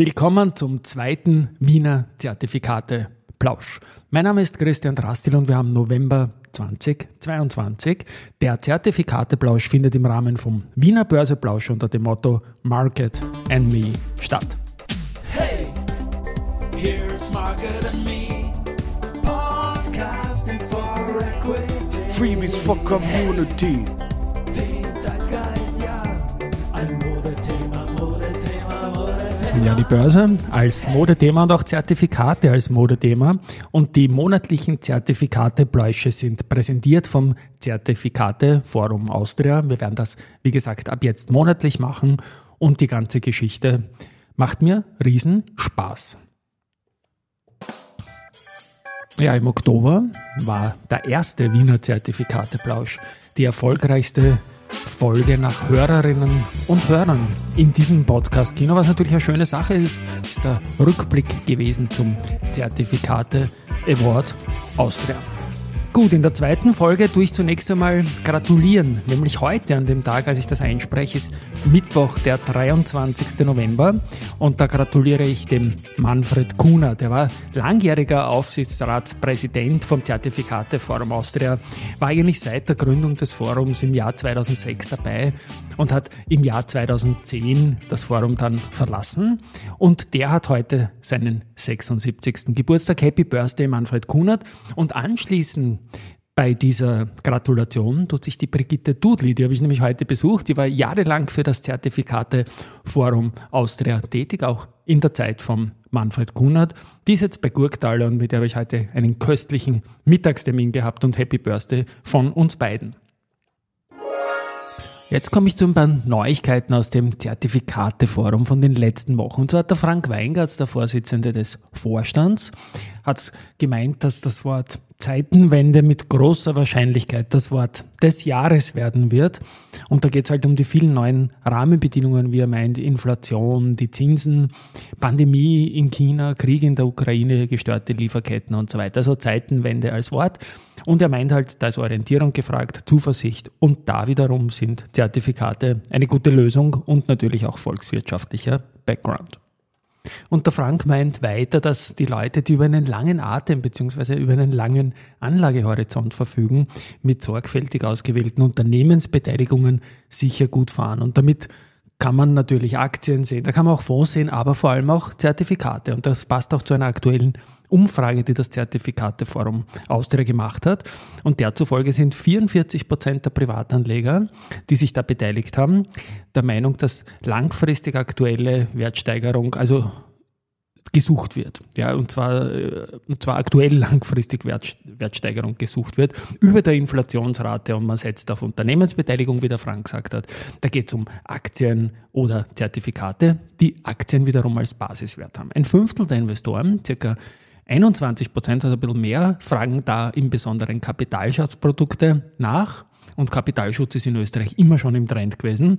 Willkommen zum zweiten Wiener Zertifikate Plausch. Mein Name ist Christian Drastil und wir haben November 2022. Der Zertifikate Plausch findet im Rahmen vom Wiener Börse Plausch unter dem Motto Market and Me statt. Hey, here's Market and Me. Podcasting for Equity. Freebies for Community. Ja, die Börse als Modethema und auch Zertifikate als Modethema. Und die monatlichen Zertifikate-Bläusche sind präsentiert vom Zertifikate Forum Austria. Wir werden das, wie gesagt, ab jetzt monatlich machen und die ganze Geschichte macht mir riesen Spaß. Ja, im Oktober war der erste Wiener Zertifikate-Plausch die erfolgreichste Folge nach Hörerinnen und Hörern in diesem Podcast Kino, was natürlich eine schöne Sache ist, ist der Rückblick gewesen zum Zertifikate Award Austria. Gut, in der zweiten Folge tue ich zunächst einmal gratulieren, nämlich heute an dem Tag, als ich das einspreche, ist Mittwoch, der 23. November und da gratuliere ich dem Manfred Kuhner, der war langjähriger Aufsichtsratspräsident vom Zertifikate Forum Austria, war eigentlich seit der Gründung des Forums im Jahr 2006 dabei und hat im Jahr 2010 das Forum dann verlassen und der hat heute seinen 76. Geburtstag. Happy Birthday Manfred Kunert und anschließend bei dieser Gratulation tut sich die Brigitte Dudli, die habe ich nämlich heute besucht, die war jahrelang für das Zertifikate Forum Austria tätig, auch in der Zeit von Manfred Kunert. Die ist jetzt bei Gurktal und mit der habe ich heute einen köstlichen Mittagstermin gehabt und Happy Birthday von uns beiden. Jetzt komme ich zu ein paar Neuigkeiten aus dem Zertifikateforum von den letzten Wochen. Und zwar hat der Frank Weingartz, der Vorsitzende des Vorstands, hat gemeint, dass das Wort Zeitenwende mit großer Wahrscheinlichkeit das Wort des Jahres werden wird. Und da geht es halt um die vielen neuen Rahmenbedingungen, wie er meint, Inflation, die Zinsen, Pandemie in China, Krieg in der Ukraine, gestörte Lieferketten und so weiter. Also Zeitenwende als Wort. Und er meint halt, da ist Orientierung gefragt, Zuversicht und da wiederum sind Zertifikate eine gute Lösung und natürlich auch volkswirtschaftlicher Background. Und der Frank meint weiter, dass die Leute, die über einen langen Atem bzw. über einen langen Anlagehorizont verfügen, mit sorgfältig ausgewählten Unternehmensbeteiligungen sicher gut fahren. Und damit kann man natürlich Aktien sehen, da kann man auch Fonds sehen, aber vor allem auch Zertifikate. Und das passt auch zu einer aktuellen Umfrage, die das Zertifikateforum Austria gemacht hat. Und der zufolge sind 44 Prozent der Privatanleger, die sich da beteiligt haben, der Meinung, dass langfristig aktuelle Wertsteigerung, also gesucht wird. Ja, und zwar, äh, und zwar aktuell langfristig Wert, Wertsteigerung gesucht wird über der Inflationsrate und man setzt auf Unternehmensbeteiligung, wie der Frank gesagt hat. Da geht es um Aktien oder Zertifikate, die Aktien wiederum als Basiswert haben. Ein Fünftel der Investoren, circa 21 Prozent, also ein bisschen mehr, fragen da im Besonderen Kapitalschatzprodukte nach. Und Kapitalschutz ist in Österreich immer schon im Trend gewesen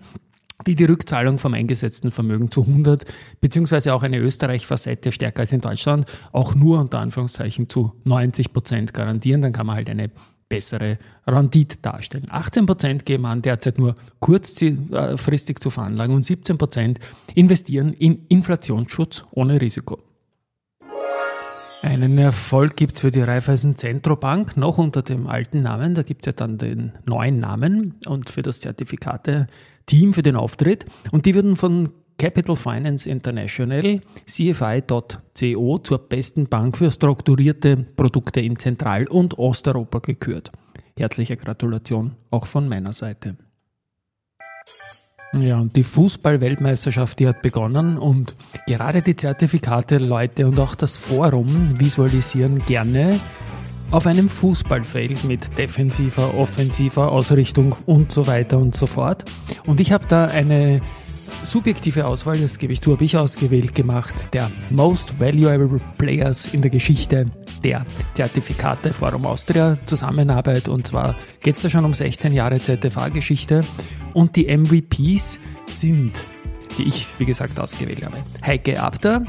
die die Rückzahlung vom eingesetzten Vermögen zu 100 beziehungsweise auch eine Österreich-Facette stärker als in Deutschland auch nur unter Anführungszeichen zu 90 Prozent garantieren. Dann kann man halt eine bessere Rendite darstellen. 18 Prozent geben an, derzeit nur kurzfristig zu veranlagen und 17 Prozent investieren in Inflationsschutz ohne Risiko. Einen Erfolg gibt für die Raiffeisen Zentrobank noch unter dem alten Namen. Da gibt es ja dann den neuen Namen und für das Zertifikate-Team für den Auftritt. Und die wurden von Capital Finance International, CFI.co, zur besten Bank für strukturierte Produkte in Zentral- und Osteuropa gekürt. Herzliche Gratulation auch von meiner Seite. Ja, und die Fußball-Weltmeisterschaft, die hat begonnen und gerade die Zertifikate, Leute und auch das Forum visualisieren gerne auf einem Fußballfeld mit defensiver, offensiver Ausrichtung und so weiter und so fort. Und ich habe da eine subjektive Auswahl, das gebe ich zu, habe ich ausgewählt gemacht, der Most Valuable Players in der Geschichte der Zertifikate Forum Austria Zusammenarbeit. Und zwar geht es da schon um 16 Jahre ZFA-Geschichte. Und die MVPs sind, die ich, wie gesagt, ausgewählt habe. Heike Abter,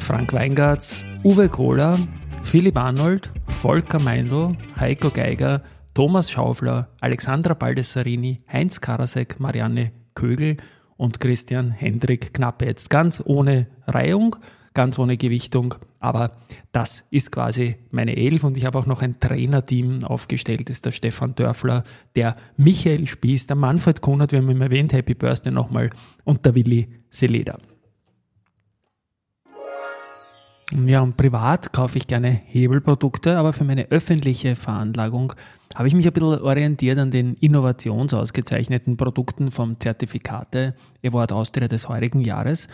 Frank Weingartz, Uwe Kohler, Philipp Arnold, Volker Meindl, Heiko Geiger, Thomas Schaufler, Alexandra Baldessarini, Heinz Karasek, Marianne Kögel und Christian Hendrik Knappe. Jetzt ganz ohne Reihung, ganz ohne Gewichtung, aber das ist quasi meine Elf und ich habe auch noch ein Trainerteam aufgestellt, das ist der Stefan Dörfler, der Michael Spieß, der Manfred Konert, wir haben ihn erwähnt, Happy Birthday nochmal und der Willi Seleder. Ja, und privat kaufe ich gerne Hebelprodukte, aber für meine öffentliche Veranlagung habe ich mich ein bisschen orientiert an den innovationsausgezeichneten Produkten vom Zertifikate Award Austria des heurigen Jahres,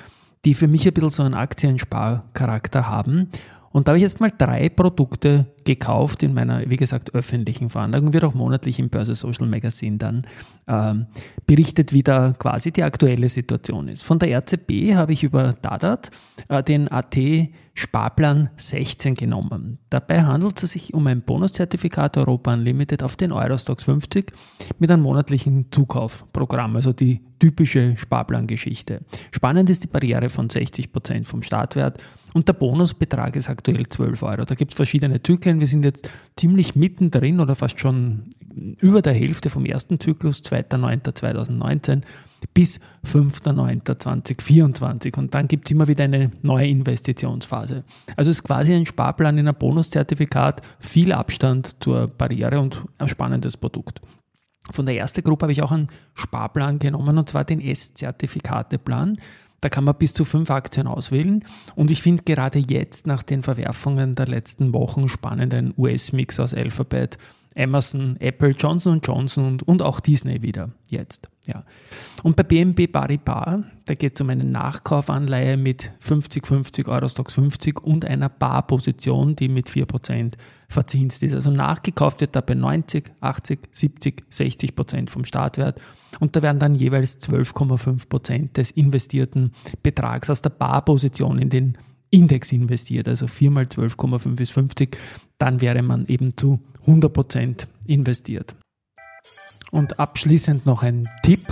die für mich ein bisschen so einen Aktiensparcharakter haben. Und da habe ich jetzt mal drei Produkte gekauft in meiner, wie gesagt, öffentlichen Veranlagung. Wird auch monatlich im Börse Social Magazine dann ähm, berichtet, wie da quasi die aktuelle Situation ist. Von der RCB habe ich über Dadat äh, den AT Sparplan 16 genommen. Dabei handelt es sich um ein Bonuszertifikat Europa Unlimited auf den Eurostox 50 mit einem monatlichen Zukaufprogramm, also die typische Sparplangeschichte. Spannend ist die Barriere von 60% vom Startwert und der Bonusbetrag ist aktuell 12 Euro. Da gibt es verschiedene Zyklen. Wir sind jetzt ziemlich mittendrin oder fast schon über der Hälfte vom ersten Zyklus, 2.9.2019 bis 5.9.2024. Und dann gibt es immer wieder eine neue Investitionsphase. Also es ist quasi ein Sparplan in ein Bonuszertifikat, viel Abstand zur Barriere und ein spannendes Produkt. Von der ersten Gruppe habe ich auch einen Sparplan genommen, und zwar den S-Zertifikateplan. Da kann man bis zu fünf Aktien auswählen. Und ich finde gerade jetzt nach den Verwerfungen der letzten Wochen spannend ein US-Mix aus Alphabet, Amazon, Apple, Johnson Johnson und, und auch Disney wieder jetzt. Ja. Und bei BNB Paribas, da geht es um eine Nachkaufanleihe mit 50, 50 Eurostox 50 und einer Barposition, die mit 4% verzinst ist. Also nachgekauft wird da bei 90, 80, 70, 60 Prozent vom Startwert und da werden dann jeweils 12,5 Prozent des investierten Betrags aus der Barposition in den Index investiert, also 4 mal 12,5 ist 50, dann wäre man eben zu 100 Prozent investiert. Und abschließend noch ein Tipp.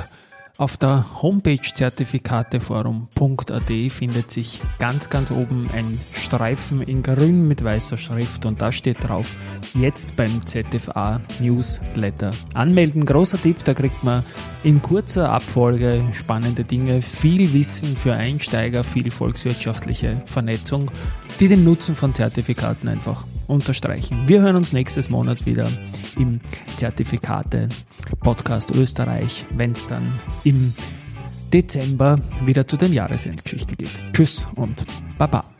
Auf der Homepage zertifikateforum.at findet sich ganz, ganz oben ein Streifen in grün mit weißer Schrift und da steht drauf, jetzt beim ZFA Newsletter anmelden. Großer Tipp, da kriegt man in kurzer Abfolge spannende Dinge, viel Wissen für Einsteiger, viel volkswirtschaftliche Vernetzung, die den Nutzen von Zertifikaten einfach unterstreichen. Wir hören uns nächstes Monat wieder im Zertifikate Podcast Österreich, wenn es dann im Dezember wieder zu den Jahresendgeschichten geht. Tschüss und Baba.